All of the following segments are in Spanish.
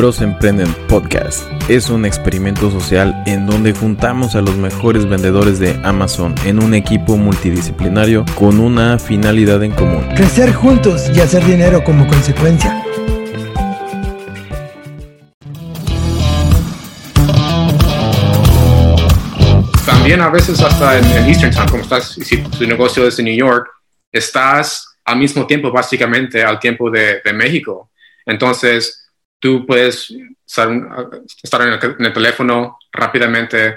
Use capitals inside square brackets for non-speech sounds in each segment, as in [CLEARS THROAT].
Bros Emprenden Podcast es un experimento social en donde juntamos a los mejores vendedores de Amazon en un equipo multidisciplinario con una finalidad en común. Crecer juntos y hacer dinero como consecuencia. También a veces hasta en, en Eastern Time, como estás, si tu negocio es en New York, estás al mismo tiempo básicamente al tiempo de, de México. Entonces, tú puedes estar, estar en, el, en, el, teléfono rápidamente,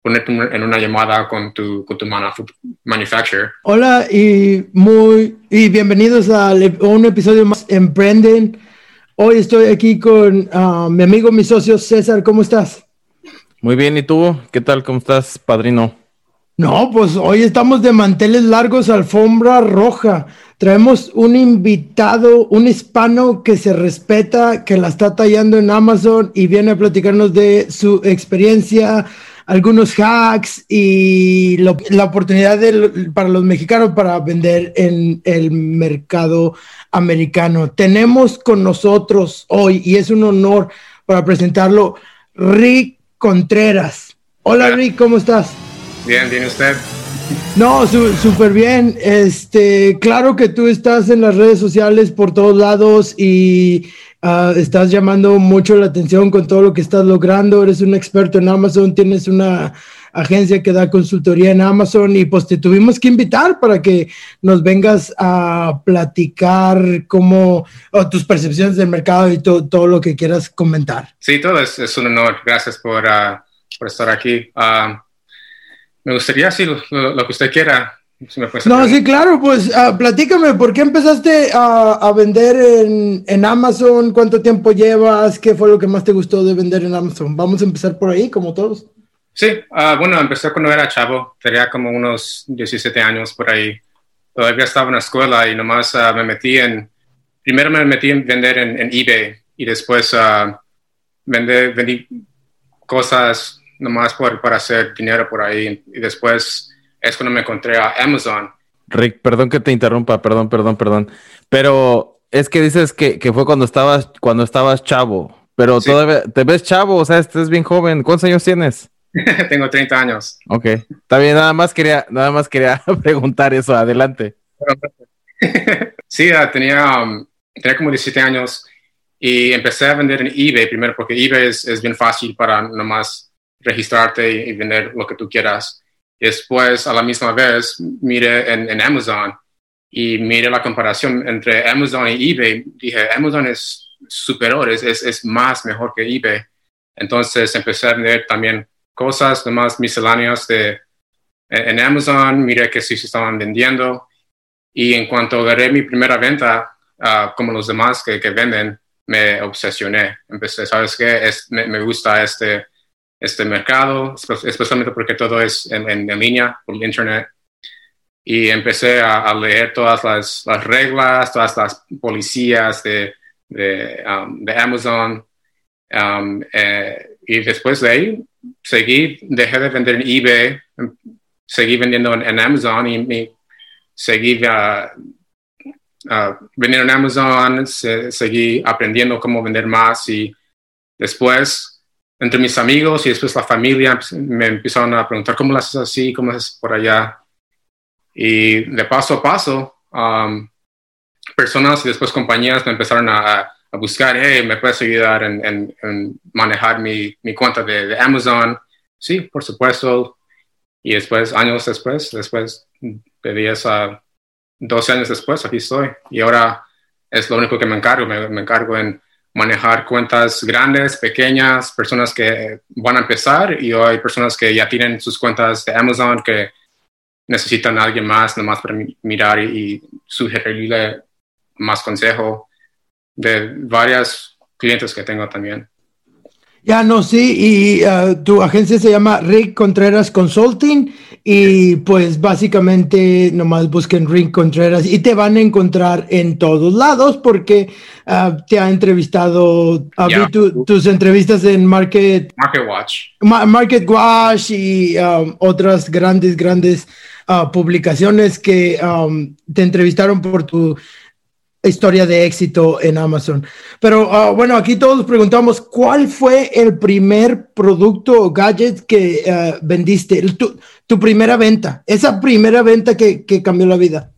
ponerte en una llamada con tu, con tu manufacturer. Hola y muy y bienvenidos a un episodio más Emprenden. Hoy estoy aquí con uh, mi amigo, mi socio César. ¿Cómo estás? Muy bien, ¿y tú? ¿Qué tal? ¿Cómo estás, padrino? No, pues hoy estamos de manteles largos, alfombra roja. Traemos un invitado, un hispano que se respeta, que la está tallando en Amazon y viene a platicarnos de su experiencia, algunos hacks y lo, la oportunidad de, para los mexicanos para vender en el mercado americano. Tenemos con nosotros hoy, y es un honor para presentarlo, Rick Contreras. Hola Rick, ¿cómo estás? Bien, bien usted. No, súper bien. Este, claro que tú estás en las redes sociales por todos lados y uh, estás llamando mucho la atención con todo lo que estás logrando. Eres un experto en Amazon, tienes una agencia que da consultoría en Amazon y pues te tuvimos que invitar para que nos vengas a platicar cómo tus percepciones del mercado y to, todo lo que quieras comentar. Sí, todo es, es un honor. Gracias por, uh, por estar aquí. Uh, me gustaría, sí, lo, lo, lo que usted quiera. Si me no, sí, claro, pues uh, platícame, ¿por qué empezaste a, a vender en, en, Amazon? ¿Cuánto tiempo llevas? ¿Qué fue lo que más te gustó de vender en Amazon? Vamos a empezar por ahí, como todos. Sí, uh, bueno, empecé cuando era chavo, tenía como unos 17 años por ahí. Todavía estaba en la escuela y nomás uh, me metí en, primero me metí en vender en, en eBay y después vendé, vendí cosas nomás por, para hacer dinero por ahí. Y después es cuando me encontré a Amazon. Rick, perdón que te interrumpa, perdón, perdón, perdón. Pero es que dices que, que fue cuando estabas, cuando estabas chavo. Pero sí. todavía te ves chavo, o sea, estás bien joven. ¿Cuántos años tienes? [LAUGHS] Tengo 30 años. Ok, está bien, nada más quería, nada más quería [LAUGHS] preguntar eso, adelante. [LAUGHS] sí, tenía, um, tenía como 17 años y empecé a vender en eBay primero porque eBay es, es bien fácil para nomás registrarte y, vender lo que tú quieras. Después, a la misma vez, mire en, en, Amazon y mire la comparación entre Amazon y eBay. Dije, Amazon es superior, es, es, es más mejor que eBay. Entonces empecé a vender también cosas más misceláneas de, en Amazon, miré que sí se estaban vendiendo. Y en cuanto agarré mi primera venta, uh, como los demás que, que, venden, me obsesioné. Empecé, ¿sabes qué? Es, me, me gusta este, este mercado, especialmente porque todo es en, en, en línea, por internet. Y empecé a, a leer todas las, las, reglas, todas las policías de, de, um, de Amazon. Um, eh, y después de ahí, seguí, dejé de vender en eBay, seguí vendiendo en, en Amazon y me, seguí uh, uh, vendiendo en Amazon, se, seguí aprendiendo cómo vender más y después entre mis amigos y después la familia me empezaron a preguntar cómo lo haces así, cómo lo haces por allá. Y de paso a paso, um, personas y después compañías me empezaron a, a buscar, hey, ¿me puedes ayudar en, en, en manejar mi, mi cuenta de, de, Amazon? Sí, por supuesto. Y después, años después, después de 10 a 12 años después, aquí estoy. Y ahora es lo único que me encargo, me, me encargo en manejar cuentas grandes, pequeñas, personas que van a empezar y hay personas que ya tienen sus cuentas de Amazon que necesitan a alguien más nomás para mirar y, sugerirle más consejo de varias clientes que tengo también. Ya no, sí, y uh, tu agencia se llama Rick Contreras Consulting y pues básicamente nomás busquen Rick Contreras y te van a encontrar en todos lados porque uh, te ha entrevistado, uh, yeah. tu, tus entrevistas en Market, Market Watch, Ma Market Watch y um, otras grandes, grandes publicaciones que um, te entrevistaron por tu historia de éxito en Amazon. Pero ah, bueno, aquí todos preguntamos, ¿cuál fue el primer producto o gadget que ah, vendiste? Tu, primera venta, esa primera venta que, cambió la vida.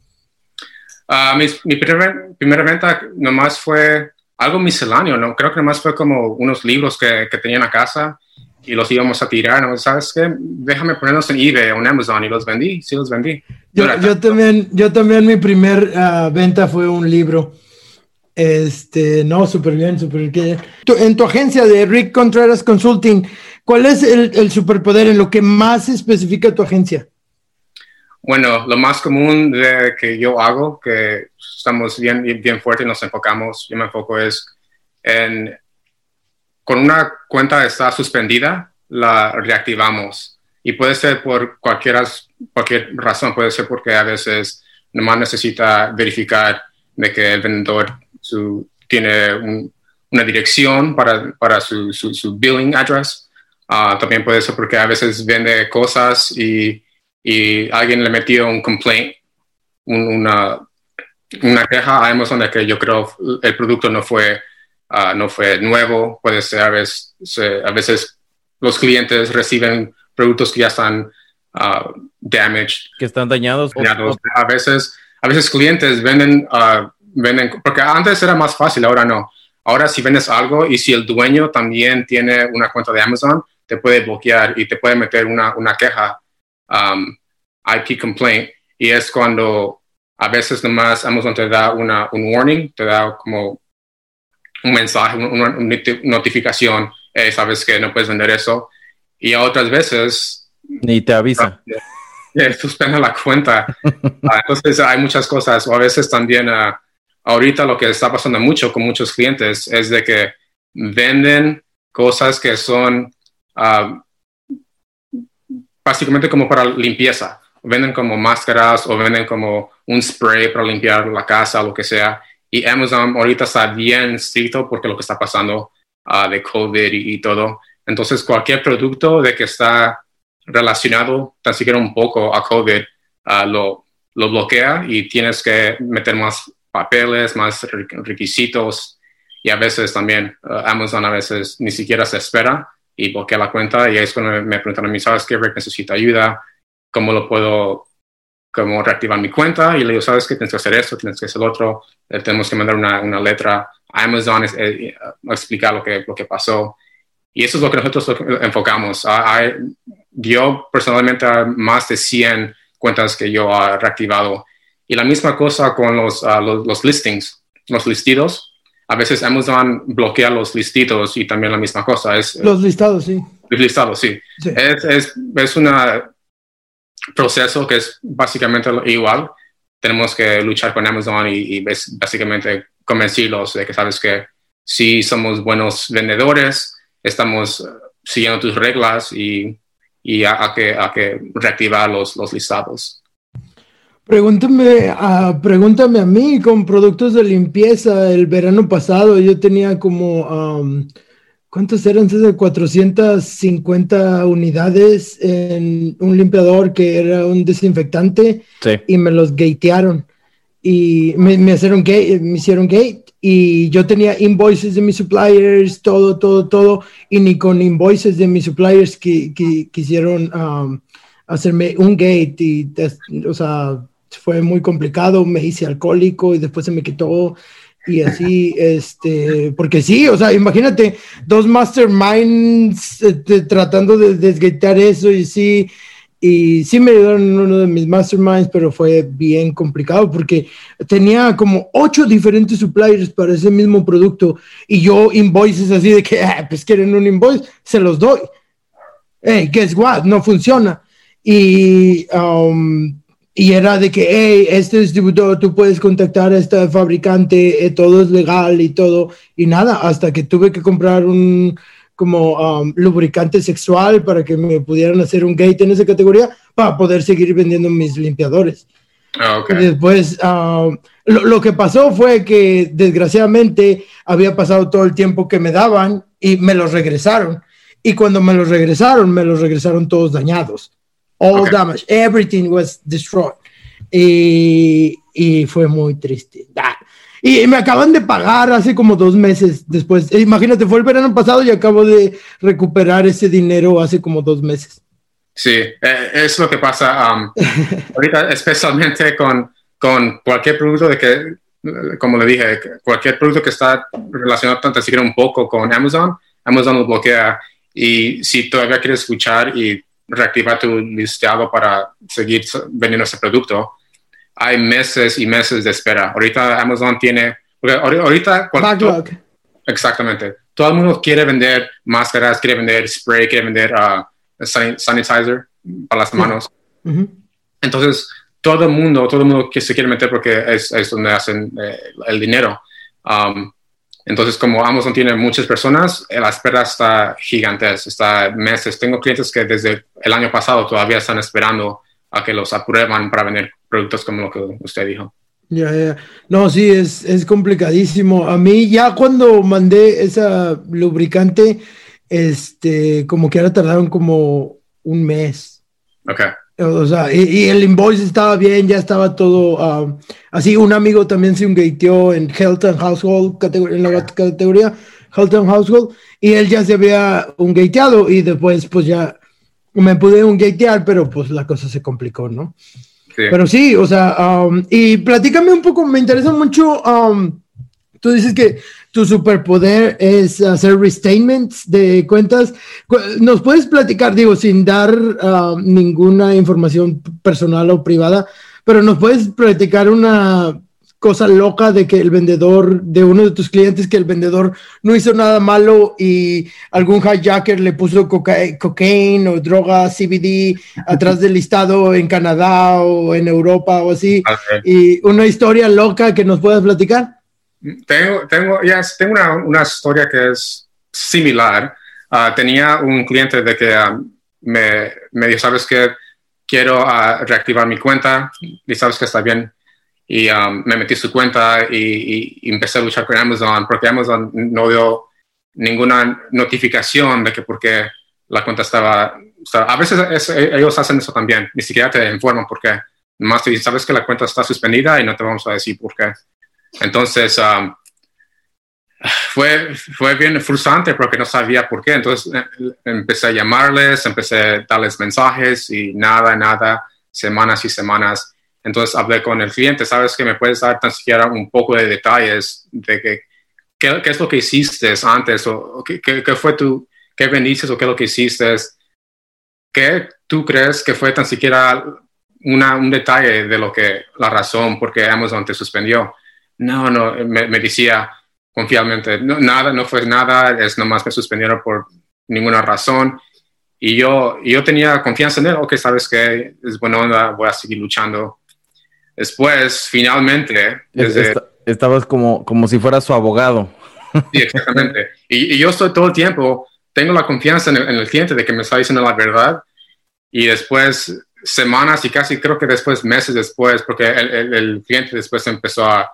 Uh, mi, mi primera venta nomás fue algo misceláneo, ¿no? Creo que nomás fue como unos libros que, que tenía en la casa y los íbamos a tirar, ¿no? ¿Sabes qué? Déjame ponerlos en eBay o en Amazon y los vendí, sí los vendí. Yo, yo también, yo también mi primer ah, venta fue un libro. Este, no, súper bien, súper bien. En tu agencia de Rick Contreras Consulting, ¿cuál es el, el, superpoder en lo que más especifica tu agencia? Bueno, lo más común de que yo hago, que estamos bien, bien fuertes y nos enfocamos, yo me enfoco es en con una cuenta está suspendida, la reactivamos. Y puede ser por cualquier, cualquier razón, puede ser porque a veces nomás necesita verificar de que el vendedor su, tiene una dirección para, para su, su, billing address. Ah, también puede ser porque a veces vende cosas y, y alguien le metió un complaint, una, una queja a Amazon de que yo creo el producto no fue Ah, no fue nuevo, puede ser a veces, a veces los clientes reciben productos que ya están uh, damaged. Que están dañados. A veces, a veces clientes venden, uh, venden, porque antes era más fácil, ahora no. Ahora si vendes algo y si el dueño también tiene una cuenta de Amazon, te puede bloquear y te puede meter una, una queja, um, IP complaint, y es cuando a veces nomás Amazon te da una, un warning, te da como un mensaje, una, notificación, sabes que no puedes vender eso. Y a otras veces... Ni te avisa. [LAUGHS] Eh, suspende la cuenta. [LAUGHS] Ah, entonces hay muchas cosas. O a veces también, uh, ahorita lo que está pasando mucho con muchos clientes es de que venden cosas que son uh, básicamente como para limpieza. Venden como máscaras o venden como un spray para limpiar la casa, lo que sea y Amazon ahorita está bien estricto porque lo que está pasando uh, de COVID y, todo. Entonces, cualquier producto de que está relacionado tan siquiera un poco a COVID uh, lo, lo bloquea y tienes que meter más papeles, más requisitos y a veces también uh, Amazon a veces ni siquiera se espera y bloquea la cuenta y es cuando me, preguntan a mí, ¿sabes qué? Rick necesita ayuda, ¿cómo lo puedo como reactivar mi cuenta y le digo, sabes que tienes que hacer esto, tienes que hacer lo otro, eh, tenemos que mandar una, una letra a Amazon, eh, eh, explicar lo que, lo que pasó. Y eso es lo que nosotros enfocamos. Hay, yo personalmente más de 100 cuentas que yo he reactivado. Y la misma cosa con los, ah, los, los, listings, los listidos. A veces Amazon bloquea los listidos y también la misma cosa. Es, los listados, sí. Los listados, sí. sí. Es, es, es, una proceso que es básicamente igual. Tenemos que luchar con Amazon y, y básicamente convencerlos de que sabes que si somos buenos vendedores, estamos uh, siguiendo tus reglas y, y a, que, a que reactivar los, los listados. Pregúntame a, pregúntame a mí con productos de limpieza. El verano pasado yo tenía como um, ¿Cuántos eran? De 450 unidades en un limpiador que era un desinfectante y me los gatearon. Y me, hicieron gate, me hicieron gate y yo tenía invoices de mis suppliers, todo, todo, todo y ni con invoices de mis suppliers que, quisieron um, hacerme un gate y, o sea, fue muy complicado, me hice alcohólico y después se me quitó y así, este, porque sí, o sea, imagínate dos masterminds este, tratando de desgatear eso y sí, y sí me ayudaron en uno de mis masterminds, pero fue bien complicado porque tenía como ocho diferentes suppliers para ese mismo producto y yo invoices así de que, ah, pues quieren un invoice, se los doy. Hey, guess what? No funciona. Y um, y era de que, hey, este distribuidor, tú puedes contactar a este fabricante, eh, todo es legal y todo, y nada, hasta que tuve que comprar un como um, lubricante sexual para que me pudieran hacer un gate en esa categoría para poder seguir vendiendo mis limpiadores. Ah, después, um, lo, lo, que pasó fue que desgraciadamente había pasado todo el tiempo que me daban y me los regresaron. Y cuando me los regresaron, me los regresaron todos dañados all damage, everything was destroyed. Y, y fue muy triste. Y me acaban de pagar hace como dos meses después. E imagínate, fue el verano pasado y acabo de recuperar ese dinero hace como dos meses. Sí, eh, es lo que pasa um, [LAUGHS] ahorita, especialmente con, con cualquier producto de que, como le dije, cualquier producto que está relacionado tanto siquiera un poco con Amazon, Amazon lo bloquea. Y si todavía quieres escuchar y reactivar tu listado para seguir vendiendo ese producto, hay meses y meses de espera. Ahorita Amazon tiene, ahorita... Backlog. Exactamente. Todo el mundo quiere vender máscaras, quiere vender spray, quiere vender uh, sanitizer para las manos. Entonces, todo el mundo, todo el mundo que se quiere meter porque es, es donde hacen eh, el dinero. Um, entonces, como Amazon tiene muchas personas, la espera está gigantesca, está meses. Tengo clientes que desde el año pasado todavía están esperando a que los aprueban para vender productos como lo que usted dijo. Ya, ya. No, sí, es, es complicadísimo. A mí ya cuando mandé esa lubricante, este, como que ahora tardaron como un mes. Ok. O sea, y, el invoice estaba bien, ya estaba todo um, así. Un amigo también se ungateó en Health and Household, en la categoría Health and Household, y él ya se había ungateado y después pues ya me pude ungatear, pero pues la cosa se complicó, ¿no? Pero sí, o sea, um, y platícame un poco, me interesa mucho, um, tú dices que tu superpoder es hacer restatements de cuentas. ¿Nos puedes platicar, digo, sin dar um, ninguna información personal o privada, pero nos puedes platicar una cosa loca de que el vendedor, de uno de tus clientes, que el vendedor no hizo nada malo y algún hijacker le puso cocaína o droga CBD atrás del listado en Canadá o en Europa o así. Y una historia loca que nos puedas platicar. Tengo, tengo, tengo una, una, historia que es similar. Ah, tenía un cliente de que ah, me, me dijo, sabes que quiero ah, reactivar mi cuenta. Y sabes que está bien y um, me metí su cuenta y, empecé a luchar con Amazon porque Amazon no dio ninguna notificación de que porque la cuenta estaba, a veces ellos hacen eso también, ni siquiera te informan por qué, nomás te dicen, sabes que la cuenta está suspendida y no te vamos a decir por qué. Entonces, um, fue, fue bien frustrante porque no sabía por qué. Entonces eh, empecé a llamarles, empecé a darles mensajes y nada, nada, semanas y semanas. Entonces hablé con el cliente, ¿sabes que me puedes dar tan siquiera un poco de detalles de que, qué, es lo que hiciste antes o qué, qué, fue tu, qué bendices o qué es lo que hiciste? ¿Qué tú crees que fue tan siquiera una, un detalle de lo que, la razón por qué Amazon te suspendió? No, no, me, me decía confiablemente, no, nada, no fue nada, es nomás me suspendieron por ninguna razón. Y yo, yo tenía confianza en él, ok, sabes que es buena onda, voy a seguir luchando Después, finalmente... estabas como, como si fuera su abogado. Sí, exactamente. Y, yo estoy todo el tiempo, tengo la confianza en el, cliente de que me está diciendo la verdad. Y después, semanas y casi creo que después, meses después, porque el, cliente después empezó a,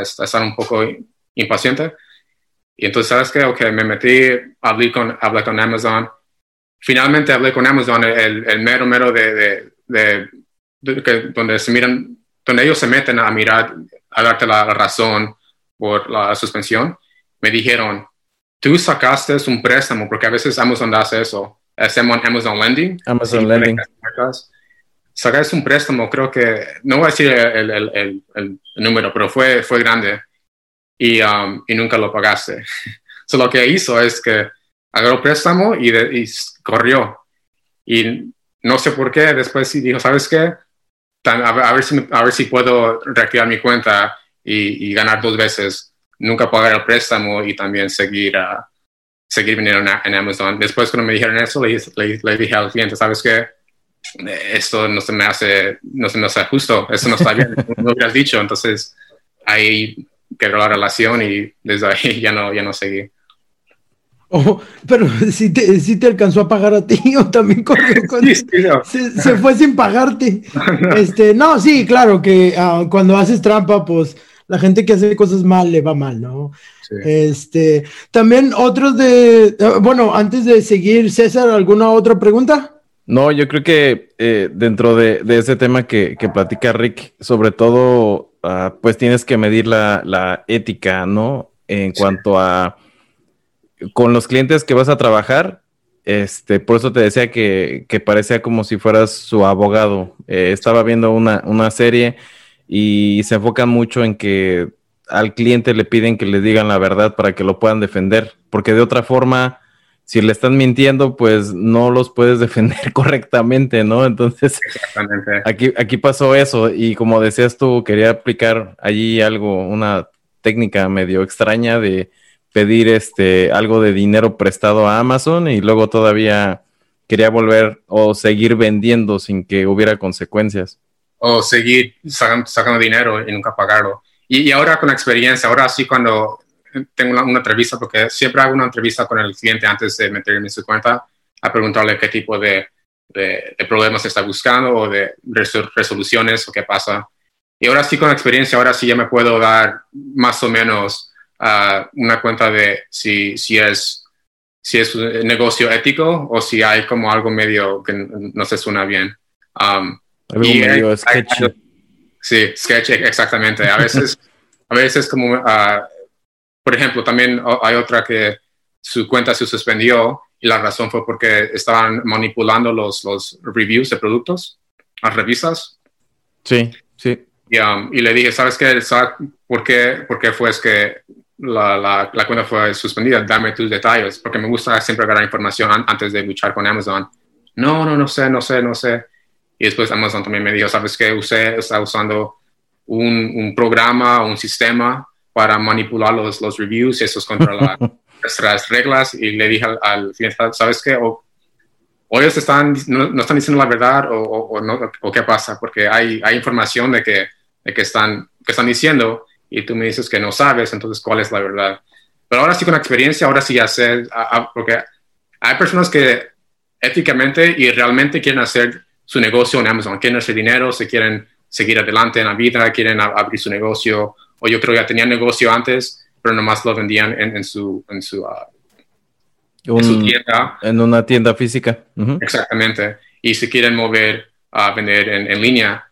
estar un poco impaciente. Y entonces, ¿sabes qué? Ok, me metí, hablé con, hablé con Amazon. Finalmente hablé con Amazon, el, mero, mero de, de, de, donde se miran donde ellos se meten a mirar, a darte la, razón por la suspensión, me dijeron, tú sacaste un préstamo, porque a veces Amazon hace eso, hacemos Amazon Lending. Amazon Lending. Sacaste un préstamo, creo que, no voy a decir el, el, el, número, pero fue, fue grande y, um, y nunca lo pagaste. [LAUGHS] so, lo que hizo es que agarró préstamo y, y corrió. Y no sé por qué, después dijo, ¿sabes qué? a, ver, si, a ver si puedo reactivar mi cuenta y, ganar dos veces, nunca pagar el préstamo y también seguir, uh, seguir viniendo en, Amazon. Después cuando me dijeron eso, le, le, dije al cliente, ¿sabes qué? Esto no se me hace, no se me hace justo, eso no está bien, no lo hubieras dicho. Entonces ahí quedó la relación y desde ahí [LAUGHS] ya no, ya no seguí. Oh, pero si te, si te alcanzó a pagar a ti [LAUGHS] o también corrió se, fue sin pagarte. [LAUGHS] Este, no, sí, claro que ah, cuando haces trampa, pues la gente que hace cosas mal le va mal, ¿no? Este, también otros de, ah, bueno, antes de seguir, César, ¿alguna otra pregunta? No, yo creo que eh, dentro de, ese tema que, platica Rick, sobre todo, ah, pues tienes que medir la, ética, ¿no? En cuanto a con los clientes que vas a trabajar, este, por eso te decía que, parecía como si fueras su abogado. Eh, estaba viendo una, una serie y se enfocan mucho en que al cliente le piden que le digan la verdad para que lo puedan defender, porque de otra forma si le están mintiendo, pues no los puedes [LAUGHS] defender correctamente, ¿no? Entonces, aquí, aquí pasó eso y como decías tú, quería aplicar allí algo, una técnica medio extraña de pedir este algo de dinero prestado a Amazon y luego todavía quería volver o seguir vendiendo sin que hubiera consecuencias. O seguir sacando, dinero y nunca pagarlo. Y, y, ahora con la experiencia, ahora sí cuando tengo una, entrevista porque siempre hago una entrevista con el cliente antes de meterme en su cuenta a preguntarle qué tipo de, de, problemas está buscando o de resoluciones o qué pasa. Y ahora sí con experiencia, ahora sí ya me puedo dar más o menos uh, una cuenta de si, si, es, si es un negocio ético o si hay como algo medio que no se suena bien. Um, y medio sketchy. Sí, sketchy, exactamente. A veces, [LAUGHS] a veces como uh, por ejemplo, también hay otra que su cuenta se suspendió y la razón fue porque estaban manipulando los, los reviews de productos, las revistas. Sí, sí. Y, um, y le dije, ¿sabes qué? por qué? ¿Por qué fue es que la, la, la, cuenta fue suspendida? Dame tus detalles, porque me gusta siempre agarrar información antes de luchar con Amazon. No, no, no sé, no sé, no sé. Y después Amazon también me dijo, ¿sabes qué? Usted está usando un, un programa, un sistema para manipular los, los reviews, eso es contra [LAUGHS] nuestras reglas. Y le dije al, cliente, ¿sabes qué? O, ellos están, no, están diciendo la verdad o, o, no, o qué pasa, porque hay, hay información de que, de que, están, que están diciendo y tú me dices que no sabes, entonces, ¿cuál es la verdad? Pero ahora sí con la experiencia, ahora sí ya sé, porque hay personas que éticamente y realmente quieren hacer su negocio en Amazon, quieren hacer dinero, se quieren seguir adelante en la vida, quieren abrir su negocio o yo creo que ya tenían negocio antes, pero nomás lo vendían en, su, en, su, ah, tienda. En una tienda física. Exactamente. Y se quieren mover a vender en, línea.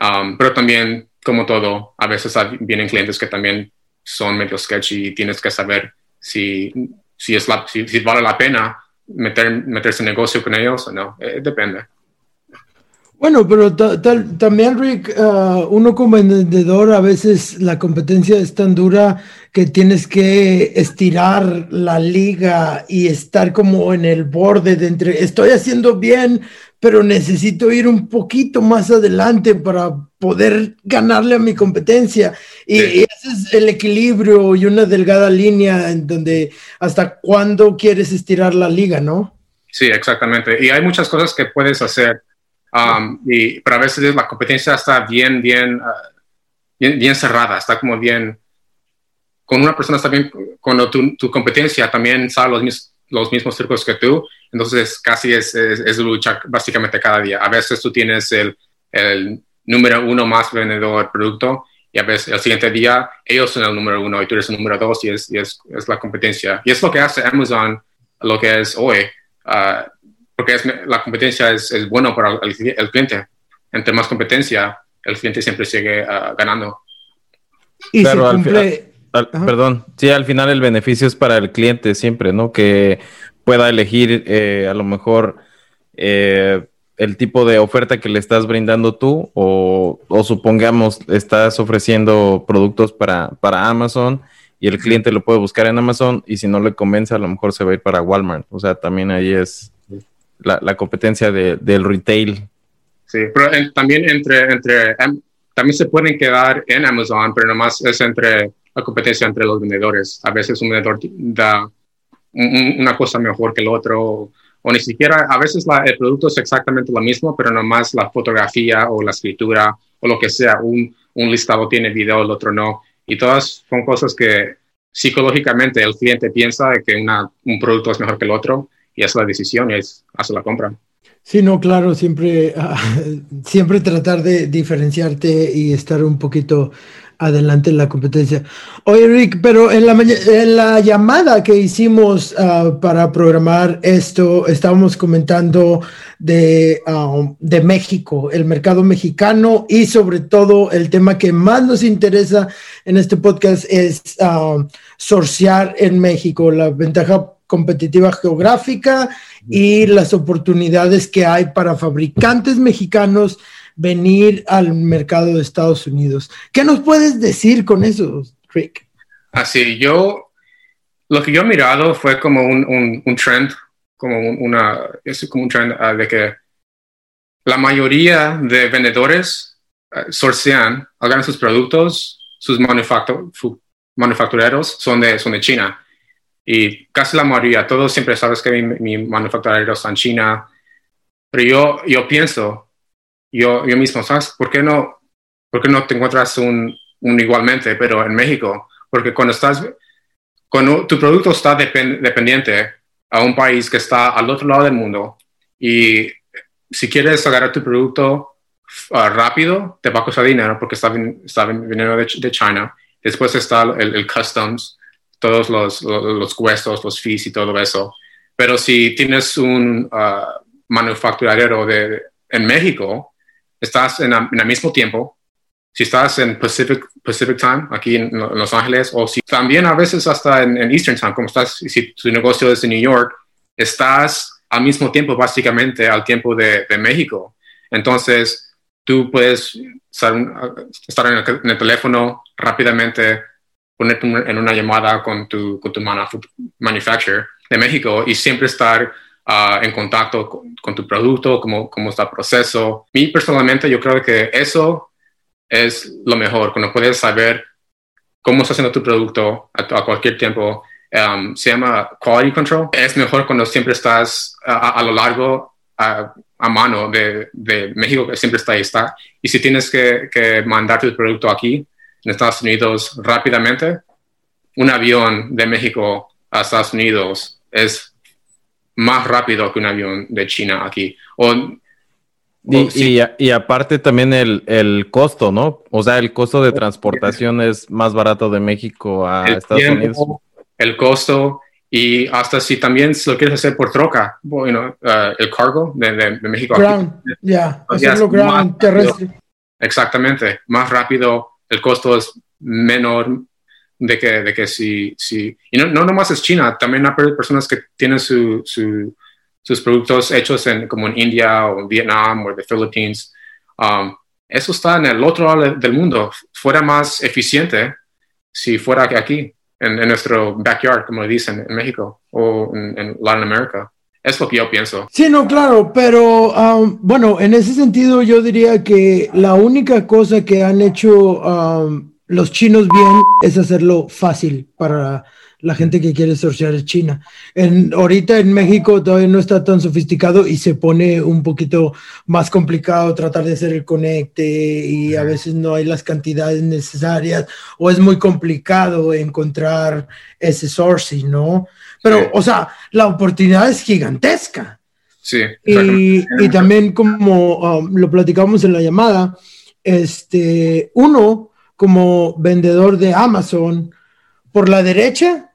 Um, pero también, como todo, a veces vienen clientes que también son medio sketchy y tienes que saber si, si, es la, si, vale la pena meter, meterse en negocio con ellos o no. Eh, depende. Bueno, pero también, Rick, uh, uno como vendedor, a veces la competencia es tan dura que tienes que estirar la liga y estar como en el borde de entre, estoy haciendo bien, pero necesito ir un poquito más adelante para poder ganarle a mi competencia. Y, ese es el equilibrio y una delgada línea en donde hasta cuándo quieres estirar la liga, ¿no? Sí, exactamente. Y hay muchas cosas que puedes hacer Um, y, pero a veces la competencia está bien, bien, uh, bien, bien, cerrada, está como bien, con una persona está bien, cuando tu, tu competencia también sabe los, mis, los mismos trucos que tú, entonces casi es, es, luchar básicamente cada día. A veces tú tienes el, el número uno más vendedor producto y a veces el siguiente día ellos son el número uno y tú eres el número dos y es, y es, es la competencia. Y es lo que hace Amazon, lo que es hoy. Uh, porque es, la competencia es, es bueno para el, cliente. Entre más competencia, el cliente siempre sigue uh, ganando. Y perdón, sí, al final el beneficio es para el cliente siempre, ¿no? Que pueda elegir eh, a lo mejor eh, el tipo de oferta que le estás brindando tú o, o supongamos estás ofreciendo productos para, para Amazon y el cliente lo puede buscar en Amazon y si no le convence a lo mejor se va a ir para Walmart. O sea, también ahí es la, competencia del retail. Sí, pero también entre, entre, em, también se pueden quedar en Amazon, pero nomás es entre la competencia entre los vendedores. A veces un vendedor da una cosa mejor que el otro, o ni siquiera, a veces el producto es exactamente lo mismo, pero nomás la fotografía o la escritura o lo que sea, un, un listado tiene video, el otro no. Y todas son cosas que psicológicamente el cliente piensa que una, un producto es mejor que el otro y es la decisión es hacer la compra. Sí, no, claro, siempre, ah, [LAUGHS] siempre tratar de diferenciarte y estar un poquito adelante en la competencia. Oye, Rick, pero en la, en la llamada que hicimos ah, para programar esto, estábamos comentando de, ah, de México, el mercado mexicano y sobre todo el tema que más nos interesa en este podcast es uh, sorciar en México, la ventaja competitiva geográfica y las oportunidades que hay para fabricantes mexicanos venir al mercado de Estados Unidos. ¿Qué nos puedes decir con eso, Rick? Así, yo, lo que yo he mirado fue como un, un, trend, como una, es como un trend ah, de que la mayoría de vendedores uh, hagan sus productos, sus manufactureros son de, son de China. Y casi la mayoría, todos siempre sabes que mi, mi manufacturero está en China. Pero yo, yo pienso, yo, yo mismo, ¿sabes? ¿Por qué no, por qué no te encuentras un, un igualmente, pero en México? Porque cuando estás, cuando tu producto está dependiente a un país que está al otro lado del mundo y si quieres agarrar tu producto uh, rápido, te va a costar dinero porque está, está viniendo de, de, China. Después está el, el customs, todos los, los, huesos, los fees y todo eso. Pero si tienes un uh, manufacturero de, en México, estás en, el mismo tiempo, si estás en Pacific, Pacific Time, aquí en, Los Ángeles, o si también a veces hasta en, Eastern Time, como estás, si tu negocio es en New York, estás al mismo tiempo, básicamente, al tiempo de, de México. Entonces, tú puedes estar, en, el, teléfono rápidamente, ponerte en una llamada con tu, con tu manufacturer de México y siempre estar uh, en contacto con, tu producto, cómo, cómo está el proceso. mí personalmente yo creo que eso es lo mejor, cuando puedes saber cómo está haciendo tu producto a, cualquier tiempo. Um, se llama quality control. Es mejor cuando siempre estás a, lo largo, a, mano de, de, México, que siempre está ahí. Está. Y si tienes que, que mandar tu producto aquí, en Estados Unidos, rápidamente, un avión de México a Estados Unidos es más rápido que un avión de China aquí. O, y, y, aparte también el, el, costo, ¿no? O sea, el costo de transportación es más barato de México a Estados Unidos. El costo y hasta si también lo quieres hacer por troca, bueno, uh, el cargo de, de, México. Ground, ya, hacerlo ground terrestre. Exactamente, más rápido, el costo es menor, de que, de que si, si y no, no nomás es China, también hay personas que tienen su, su, sus productos hechos en, como en India o en Vietnam o de Philippines. Um, eso está en el otro lado del mundo. Fuera más eficiente si fuera aquí, en, en nuestro backyard, como dicen, en México o en, en Latinoamérica. Es lo que yo pienso. Sí, no, claro, pero um, bueno, en ese sentido yo diría que la única cosa que han hecho um, los chinos bien es hacerlo fácil para la gente que quiere sortear China. En, ahorita en México todavía no está tan sofisticado y se pone un poquito más complicado tratar de hacer el conecte y a veces no hay las cantidades necesarias o es muy complicado encontrar ese sourcing, ¿no? Pero, o sea, la oportunidad es gigantesca. Sí. Y, y también como um, lo platicamos en la llamada, este, uno, como vendedor de Amazon, por la derecha,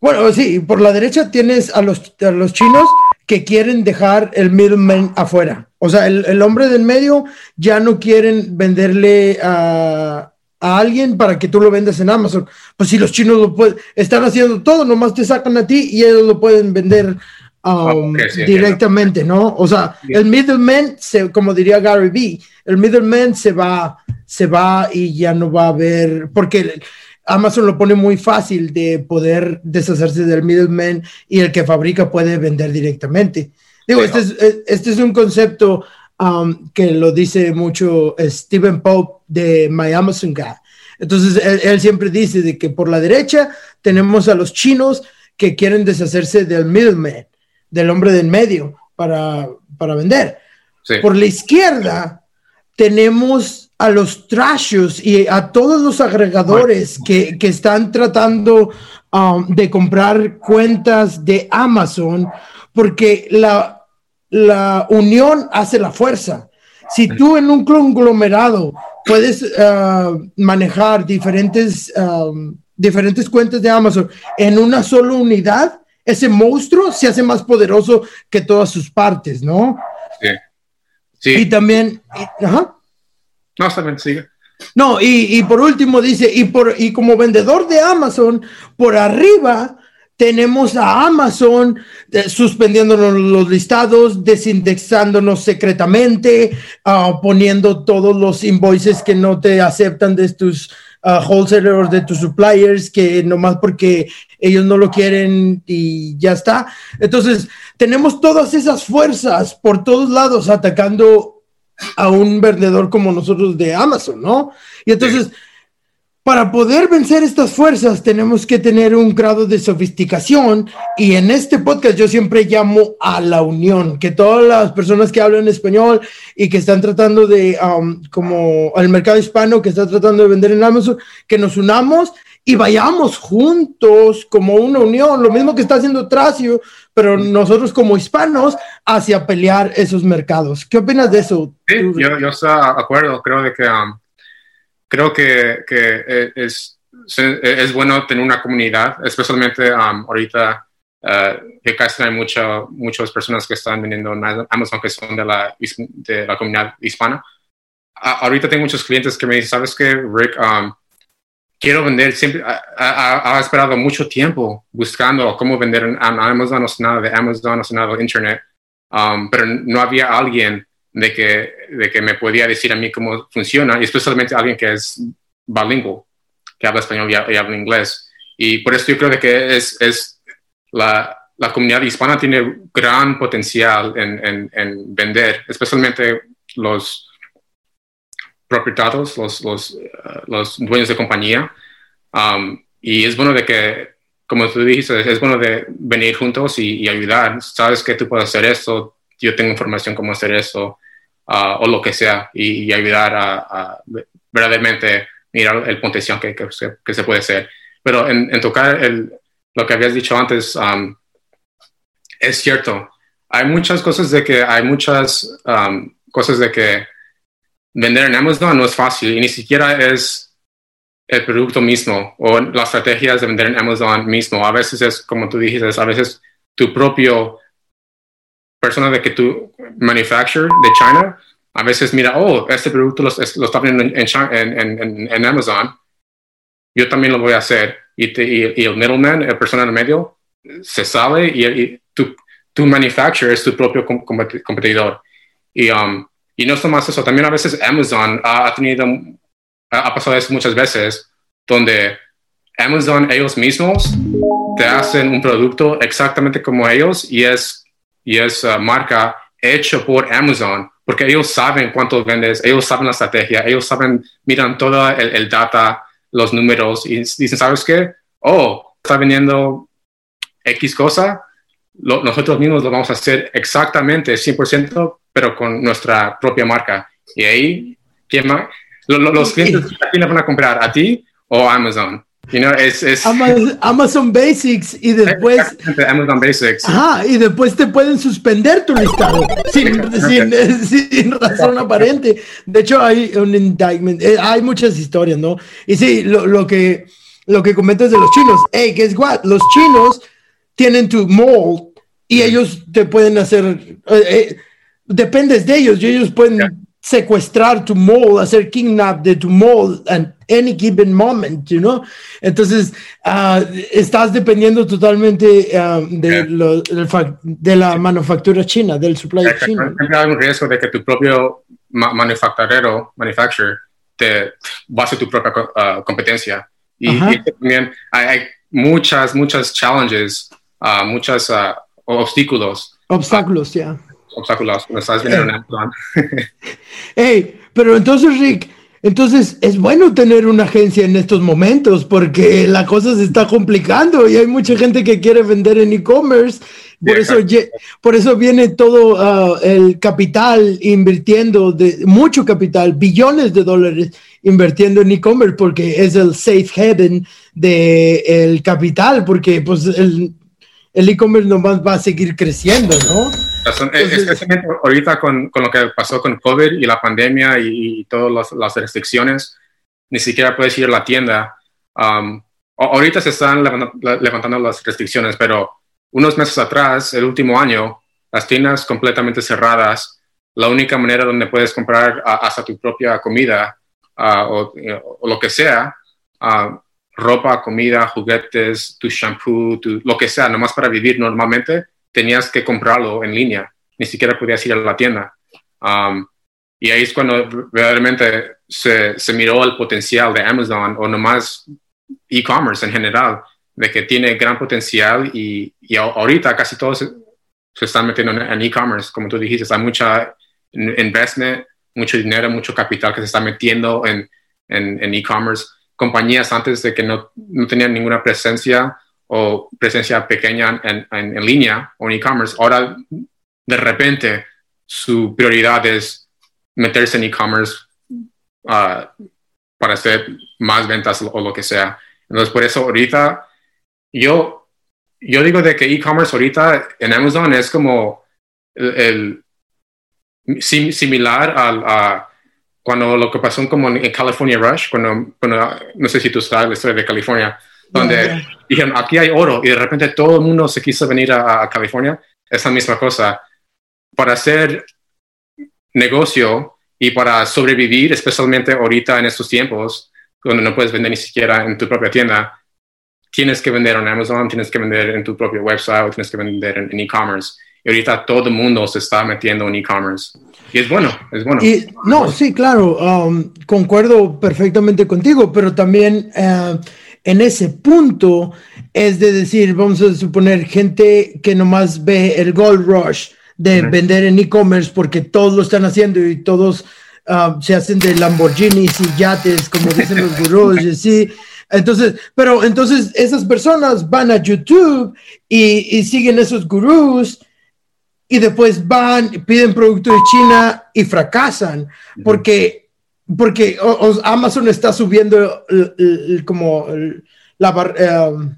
bueno, sí, por la derecha tienes a los, los chinos que quieren dejar el middleman afuera. O sea, el, hombre del medio ya no quieren venderle a, alguien para que tú lo vendas en Amazon. Pues si los chinos lo pueden, están haciendo todo, nomás te sacan a ti y ellos lo pueden vender um, directamente, ¿no? O sea, el middleman, se, como diría Gary Vee, el middleman se va se va y ya no va a haber, porque Amazon lo pone muy fácil de poder deshacerse del middleman y el que fabrica puede vender directamente. Digo, este, es, este es un concepto um, que lo dice mucho Stephen Pope de My Amazon Guy. Entonces, él, siempre dice de que por la derecha tenemos a los chinos que quieren deshacerse del middleman, del hombre del medio, para, para vender. Por la izquierda tenemos a los trashos y a todos los agregadores que, que están tratando um, de comprar cuentas de Amazon, porque la, la unión hace la fuerza. si tú en un conglomerado puedes ah, manejar diferentes, diferentes cuentas de Amazon en una sola unidad, ese monstruo se hace más poderoso que todas sus partes, ¿no? Sí. sí. Y también, ajá. No, bien, sigue. No, y, y, por último dice, y, por, y como vendedor de Amazon, por arriba tenemos a Amazon eh, suspendiéndonos los listados, desindexándonos secretamente, uh, poniendo todos los invoices que no te aceptan de tus uh, wholesalers, de tus suppliers, que nomás porque ellos no lo quieren y ya está. Entonces, tenemos todas esas fuerzas por todos lados atacando a un vendedor como nosotros de Amazon, ¿no? Y entonces para poder vencer estas fuerzas tenemos que tener un grado de sofisticación y en este podcast yo siempre llamo a la unión, que todas las personas que hablan español y que están tratando de, um, como al mercado hispano que está tratando de vender en Amazon, que nos unamos y vayamos juntos como una unión, lo mismo que está haciendo Tracio, pero nosotros como hispanos hacia pelear esos mercados. ¿Qué opinas de eso? Sí, yo, yo estoy de acuerdo, creo de que... Um, creo que, que eh, es, es bueno tener una comunidad, especialmente um, ahorita uh, que casi hay mucha, muchas personas que están vendiendo en Amazon que son de la, de la comunidad hispana. ahorita tengo muchos clientes que me dicen, ¿sabes qué, Rick? Um, quiero vender, siempre ha, esperado mucho tiempo buscando cómo vender en Amazon, no sé nada de Amazon, no sé nada de Internet, um, pero no había alguien de que, de que me podía decir a mí cómo funciona, y especialmente alguien que es bilingüe, que habla español y, habla inglés. Y por eso yo creo que es, es la, la comunidad hispana tiene gran potencial en, en, en vender, especialmente los propietarios, los, los, los dueños de compañía. Um, y es bueno de que, como tú dijiste, es bueno de venir juntos y, y ayudar. Sabes que tú puedes hacer esto, yo tengo información cómo hacer eso uh, o lo que sea y, ayudar a, verdaderamente mirar el potencial que, que, que, se puede hacer. Pero en, tocar el, lo que habías dicho antes, um, es cierto. Hay muchas cosas de que, hay muchas um, cosas de que vender en Amazon no es fácil y ni siquiera es el producto mismo o las estrategias de vender en Amazon mismo. A veces es, como tú dijiste, a veces tu propio persona de que tú manufacture de China, a veces mira, oh, este producto lo, está vendiendo en, en, Amazon, yo también lo voy a hacer. Y, y, el middleman, el persona en medio, se sale y, tu, tu manufacturer es tu propio competidor. Y, um, y no es más eso, también a veces Amazon ha, tenido, ha pasado eso muchas veces, donde Amazon ellos mismos te hacen un producto exactamente como ellos y es y es uh, marca hecha por Amazon, porque ellos saben cuánto vendes, ellos saben la estrategia, ellos saben, miran todo el, data, los números y dicen, ¿sabes qué? Oh, está vendiendo X cosa, nosotros mismos lo vamos a hacer exactamente 100%, pero con nuestra propia marca. Y ahí, ¿quién más? Los, clientes, ¿a quién le van a comprar? ¿A ti o a Amazon? Es, Amazon, Basics y después Amazon Basics. Ajá, y después te pueden suspender tu listado sin, razón aparente. De hecho, hay un indictment, eh, hay muchas historias, ¿no? Y sí, lo, que lo que comentas de los chinos, hey, guess what? Los chinos tienen tu mold y ellos te pueden hacer, eh, eh, dependes de ellos, y ellos pueden secuestrar tu mold, hacer kidnap de tu mold at any given moment, you know? Entonces, uh, estás dependiendo totalmente uh, de, lo, de, la manufactura china, del supply chino. Hay un riesgo de que tu propio ma manufacturero, manufacturer, te base tu propia uh, competencia. Y, y, también hay, muchas, muchas challenges, muchos obstáculos. Obstáculos, ya obstáculos cuando estás viendo en [LAUGHS] Amazon. hey, pero entonces, Rick, entonces es bueno tener una agencia en estos momentos porque la cosa se está complicando y hay mucha gente que quiere vender en e-commerce. Por, eso, por eso viene todo ah, el capital invirtiendo, de, mucho capital, billones de dólares invirtiendo en e-commerce porque es el safe haven del el capital, porque pues el e-commerce nomás va a seguir creciendo, ¿no? Especialmente ahorita con, con, lo que pasó con COVID y la pandemia y, todas las restricciones, ni siquiera puedes ir a la tienda. Um, ahorita se están levantando las restricciones, pero unos meses atrás, el último año, las tiendas completamente cerradas, la única manera donde puedes comprar hasta tu propia comida o, lo que sea, ropa, comida, juguetes, tu shampoo, tu, lo que sea, nomás para vivir normalmente, tenías que comprarlo en línea, ni siquiera podías ir a la tienda. y ahí es cuando realmente se, se miró el potencial de Amazon o nomás e-commerce en general, de que tiene gran potencial y, y ahorita casi todos se, están metiendo en e-commerce, como tú dijiste, hay mucha investment, mucho dinero, mucho capital que se está metiendo en e-commerce. Compañías antes de que no, no, tenían ninguna presencia o presencia pequeña en, en, línea o en e-commerce, ahora de repente su prioridad es meterse en e-commerce uh, para hacer más ventas o lo que sea. Entonces, por eso ahorita yo, yo digo de que e-commerce ahorita en Amazon es como el, similar al, a cuando lo que pasó como en California Rush, cuando, no sé si tú sabes la historia de California, donde dijeron, aquí hay oro y de repente todo el mundo se quiso venir a, a California, es la misma cosa. Para hacer negocio y para sobrevivir, especialmente ahorita en estos tiempos, cuando no puedes vender ni siquiera en tu propia tienda, tienes que vender en Amazon, tienes que vender en tu propio website, tienes que vender en e-commerce. Y ahorita todo el mundo se está metiendo en e-commerce. Y es bueno, es bueno. Y, no, sí, claro, um, concuerdo perfectamente contigo, pero también uh, en ese punto es de decir, vamos a suponer, gente que nomás ve el gold rush de vender en e-commerce porque todos lo están haciendo y todos uh, se hacen de Lamborghinis y yates, como dicen los gurús, y así. Entonces, pero entonces esas personas van a YouTube y, y siguen esos gurús y después van, piden producto de China y fracasan porque, porque Amazon está subiendo como la, eh,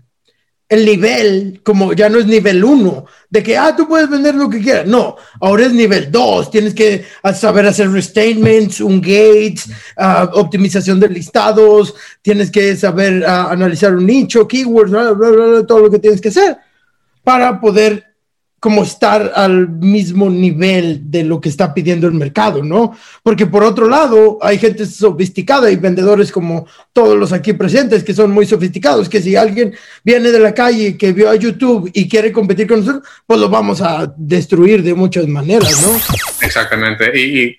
el nivel, como ya no es nivel uno, de que, ah, tú puedes vender lo que quieras. No, ahora es nivel dos. Tienes que saber hacer restatements, un gates, ah, optimización de listados, tienes que saber ah, analizar un nicho, keywords, todo lo que tienes que hacer para poder como estar al mismo nivel de lo que está pidiendo el mercado, ¿no? Porque por otro lado, hay gente sofisticada y vendedores como todos los aquí presentes que son muy sofisticados, que si alguien viene de la calle que vio a YouTube y quiere competir con nosotros, pues lo vamos a destruir de muchas maneras, ¿no? Exactamente. Y,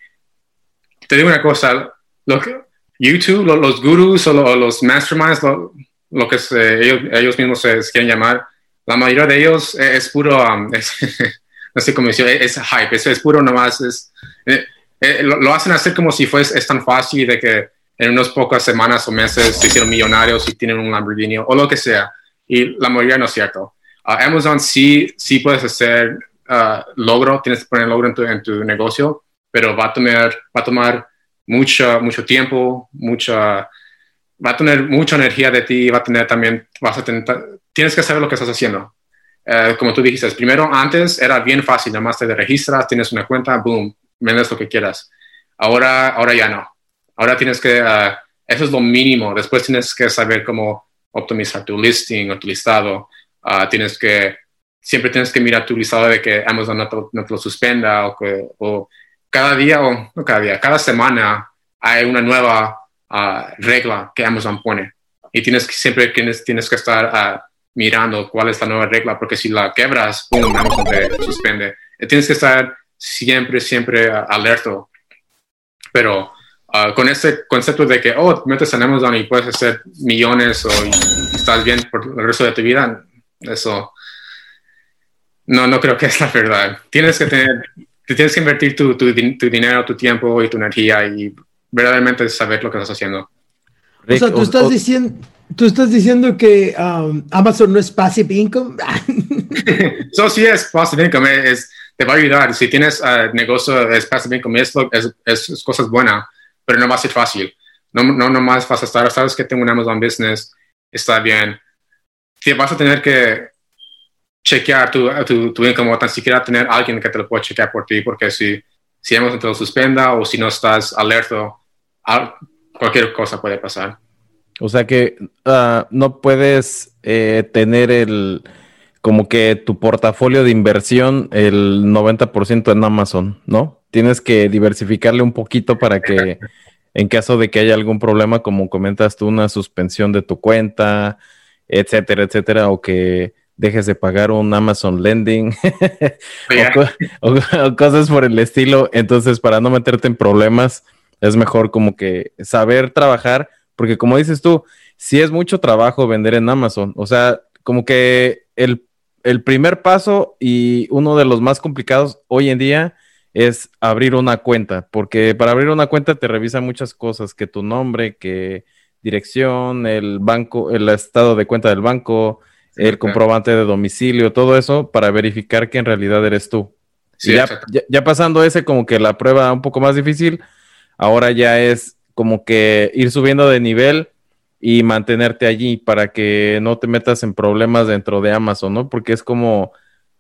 te digo una cosa, lo que, YouTube, los gurus o los masterminds, lo, que ellos, ellos, mismos se quieren llamar, la mayoría de ellos es, puro, um, [LAUGHS] no sé cómo decir, es, hype, es, es puro nomás, es, eh, eh, lo, hacen hacer como si fuese, es tan fácil de que en unas pocas semanas o meses se hicieron millonarios y tienen un Lamborghini o lo que sea. Y la mayoría no es cierto. Amazon sí, sí puedes hacer uh, logro, tienes que poner logro en tu, en tu, negocio, pero va a, tomar, va a tomar mucho, mucho tiempo, mucha, va a tener mucha energía de ti, va a tener también, vas a tener, tienes que saber lo que estás haciendo. Eh, como tú dijiste, primero antes era bien fácil, nada más te registras, tienes una cuenta, boom, vendes lo que quieras. Ahora, ahora ya no. Ahora tienes que, uh, eso es lo mínimo. Después tienes que saber cómo optimizar tu listing o tu listado. Uh, tienes que, siempre tienes que mirar tu listado de que Amazon no te, no te lo suspenda o que o cada día o no cada día, cada semana hay una nueva uh, regla que Amazon pone. Y tienes que, siempre tienes, tienes que estar mirando cuál es la nueva regla, porque si la quebras, ¡pum!, Amazon te suspende. Tienes que estar siempre, siempre alerta. Pero uh, con ese concepto de que, oh, metes en Amazon y puedes hacer millones o estás bien por el resto de tu vida, eso no, no creo que es la verdad. Tienes que tener, tienes que invertir tu, tu, tu dinero, tu tiempo y tu energía y verdaderamente saber lo que estás haciendo. o sea, tú estás diciendo Tú estás diciendo que um, Amazon no es passive income. [LAUGHS] Eso sí es passive income, es, te va a ayudar. Si tienes uh, negocio, es passive income, es, es, es, cosas buenas, pero no va a ser fácil. No, no, no más vas a estar, sabes que tengo un Amazon Business, está bien. Te vas a tener que chequear tu, tu, tu income o tan siquiera tener alguien que te lo pueda chequear por ti, porque si, si Amazon te lo suspenda o si no estás alerta, cualquier cosa puede pasar. O sea que uh, no puedes eh, tener el como que tu portafolio de inversión el 90% en Amazon, ¿no? Tienes que diversificarle un poquito para que [LAUGHS] en caso de que haya algún problema, como comentas tú, una suspensión de tu cuenta, etcétera, etcétera, o que dejes de pagar un Amazon Lending [LAUGHS] o, cosas por el estilo. Entonces, para no meterte en problemas, es mejor como que saber trabajar, porque como dices tú, si es mucho trabajo vender en Amazon, o sea, como que el el primer paso y uno de los más complicados hoy en día es abrir una cuenta, porque para abrir una cuenta te revisan muchas cosas, que tu nombre, que dirección, el banco, el estado de cuenta del banco, el comprobante de domicilio, todo eso para verificar que en realidad eres tú. ya, ya, pasando ese como que la prueba un poco más difícil, ahora ya es como que ir subiendo de nivel y mantenerte allí para que no te metas en problemas dentro de Amazon, ¿no? Porque es como,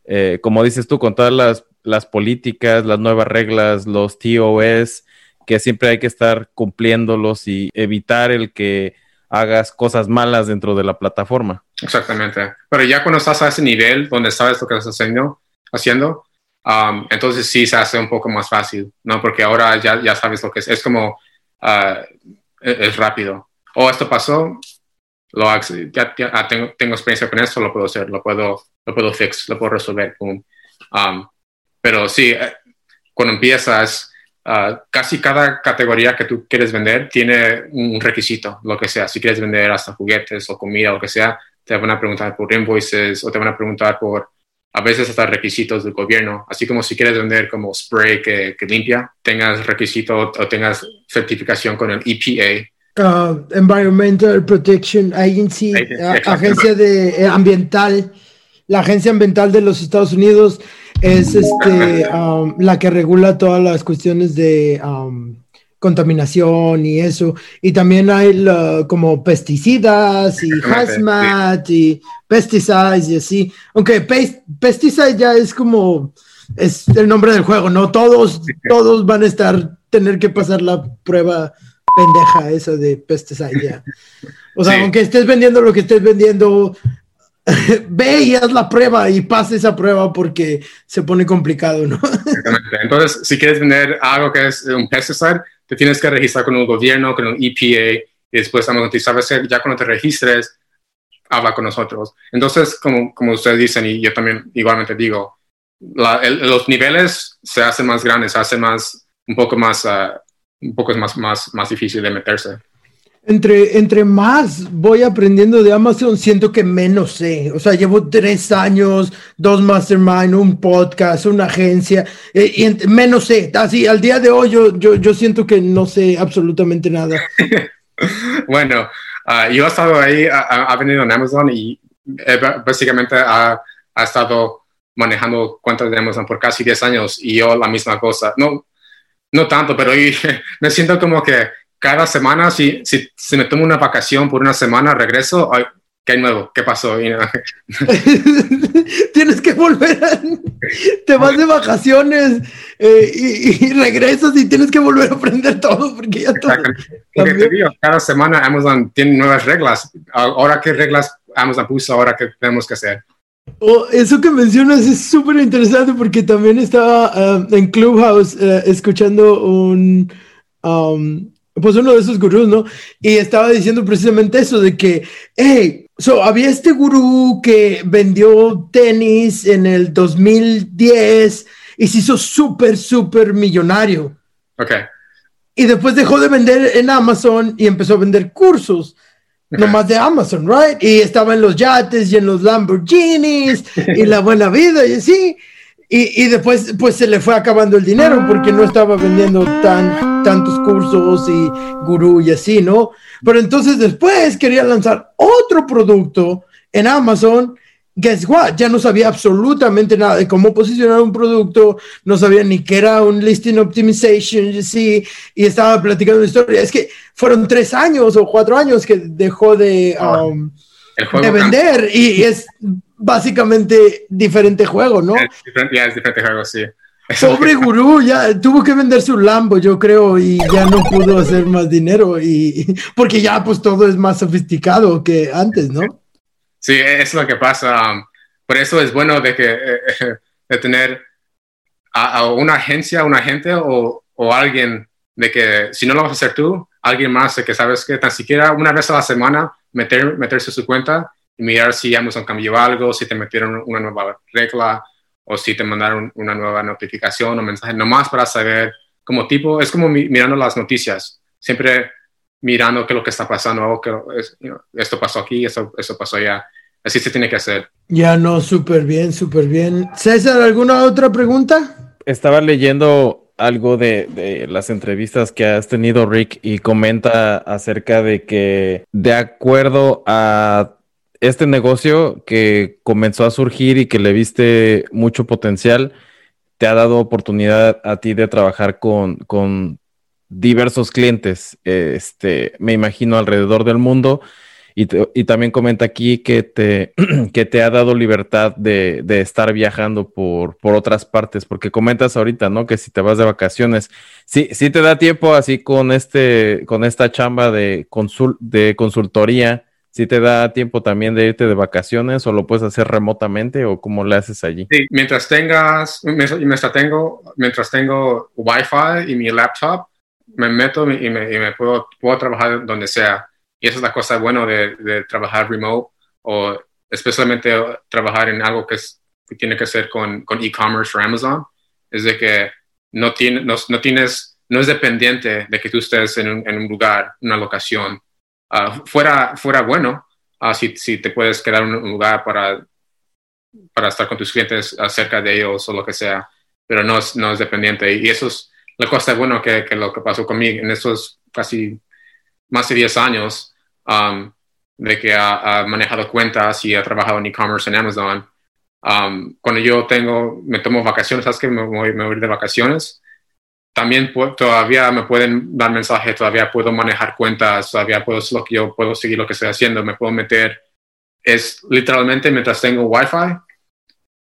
eh, como dices tú, con todas las, las políticas, las nuevas reglas, los TOS, que siempre hay que estar cumpliéndolos y evitar el que hagas cosas malas dentro de la plataforma. Exactamente. Pero ya cuando estás a ese nivel donde sabes lo que estás haciendo, haciendo um, entonces sí se hace un poco más fácil, ¿no? Porque ahora ya, ya sabes lo que es. Es como, uh, es rápido oh, esto pasó, lo, ya, ah, tengo, tengo, experiencia con esto, lo puedo hacer, lo puedo, lo puedo fix, lo puedo resolver. Um, pero sí, eh, cuando empiezas, uh, casi cada categoría que tú quieres vender tiene un requisito, lo que sea. Si quieres vender hasta juguetes o comida o lo que sea, te van a preguntar por invoices o te van a preguntar por a veces hasta requisitos del gobierno, así como si quieres vender como spray que, que limpia, tengas requisito o tengas certificación con el EPA, Uh, Environmental Protection Agency, agencia de eh, ambiental, la agencia ambiental de los Estados Unidos es este [LAUGHS] um, la que regula todas las cuestiones de um, contaminación y eso. Y también hay como pesticidas y hazmat y pesticides y así. Aunque pesticide ya es como es el nombre del juego, ¿no? Todos, todos van a estar, tener que pasar la prueba pendeja eso de pesticide. O sea, aunque estés vendiendo lo que estés vendiendo, [LAUGHS] ve y haz la prueba y pasa esa prueba porque se pone complicado, ¿no? [LAUGHS] Exactamente. Entonces, si quieres vender algo que es un pesticide, tienes que registrar con un gobierno, con un EPA, y después sabes ya cuando te registres, habla con nosotros. Entonces, como, ustedes dicen, y yo también igualmente digo, los niveles se hacen más grandes, se hacen más, un poco más uh, un poco más, más difícil de meterse. Entre, entre más voy aprendiendo de Amazon, siento que menos sé. O sea, llevo tres años, dos mastermind, un podcast, una agencia, eh, y menos sé. Así, al día de hoy yo, yo, yo siento que no sé absolutamente nada. [LAUGHS] bueno, uh, yo he estado ahí, ha, venido en Amazon y eh, básicamente ha, ha, estado manejando cuentas de Amazon por casi 10 años y yo la misma cosa. No, no tanto, pero [LAUGHS] me siento como que cada semana, si, si, si, me tomo una vacación por una semana, regreso, ¿qué hay nuevo? ¿Qué pasó? [LAUGHS] Tienes que volver, te vas de vacaciones eh, y, regresas y tienes que volver a aprender todo porque ya todo. Te digo, cada semana Amazon tiene nuevas reglas. Ahora, ¿qué reglas Amazon puso? Ahora, ¿qué tenemos que hacer? Oh, eso que mencionas es súper interesante porque también estaba ah, en Clubhouse eh, escuchando un, um, pues uno de esos gurús, ¿no? Y estaba diciendo precisamente eso de que, hey, so, había este gurú que vendió tenis en el 2010 y se hizo súper, súper millonario. Ok. Y después dejó de vender en Amazon y empezó a vender cursos no más de Amazon, right? Y estaba en los yates y en los Lamborghinis [LAUGHS] y la buena vida y así. Y, y, después pues se le fue acabando el dinero porque no estaba vendiendo tan, tantos cursos y gurú y así, ¿no? Pero entonces después quería lanzar otro producto en Amazon. Guess what, ya no sabía absolutamente nada de cómo posicionar un producto, no sabía ni qué era un listing optimization, sí, y estaba platicando una historia. Es que fueron tres años o cuatro años que dejó de, um, de vender y es básicamente diferente juego, ¿no? ya es diferente juego, sí. Pobre gurú, ya tuvo que vender su Lambo, yo creo, y ya no pudo hacer más dinero, y [LAUGHS] porque ya pues todo es más sofisticado que antes, ¿no? Sí, es lo que pasa. Um, por eso es bueno de que [LAUGHS] de tener a, una agencia, un agente o, o, alguien de que si no lo vas a hacer tú, alguien más de que sabes que tan siquiera una vez a la semana meter, meterse su cuenta mirar si Amazon cambió algo, si te metieron una nueva regla o si te mandaron una nueva notificación o mensaje, nomás para saber como tipo, es como mirando las noticias, siempre mirando qué es lo que está pasando, o que esto pasó aquí, esto, esto pasó allá. Así se tiene que hacer. Ya no, súper bien, súper bien. César, ¿alguna otra pregunta? Estaba leyendo algo de, de, las entrevistas que has tenido, Rick, y comenta acerca de que de acuerdo a este negocio que comenzó a surgir y que le viste mucho potencial, te ha dado oportunidad a ti de trabajar con, con diversos clientes, este, me imagino, alrededor del mundo. Y, y también comenta aquí que te, [CLEARS THROAT] que te ha dado libertad de, de estar viajando por, por, otras partes, porque comentas ahorita, ¿no? Que si te vas de vacaciones, sí, sí te da tiempo así con, este, con esta chamba de, consul, de consultoría si te da tiempo también de irte de vacaciones o lo puedes hacer remotamente o cómo le haces allí. Sí, mientras tengas, mientras tengo, mientras tengo Wi-Fi y mi laptop, me meto y me, puedo, puedo, trabajar donde sea. Y esa es la cosa buena de, trabajar remote o especialmente trabajar en algo que, tiene que ser con e-commerce o Amazon, es de que no, tienes, no es dependiente de que tú estés en un, en un lugar, una locación Ah, fuera, fuera bueno uh, si, si, te puedes quedar un lugar para, para estar con tus clientes cerca de ellos o lo que sea, pero no es, no es dependiente. Y eso es la cosa buena que, que lo que pasó conmigo en esos casi más de 10 años um, de que ha, manejado cuentas y ha trabajado en e-commerce en Amazon. Um, cuando yo tengo, me tomo vacaciones, ¿sabes que me voy, me voy de vacaciones? También todavía me pueden dar mensajes, todavía puedo manejar cuentas, todavía puedo lo que yo puedo seguir lo que estoy haciendo, me puedo meter. Es literalmente mientras tengo Wi-Fi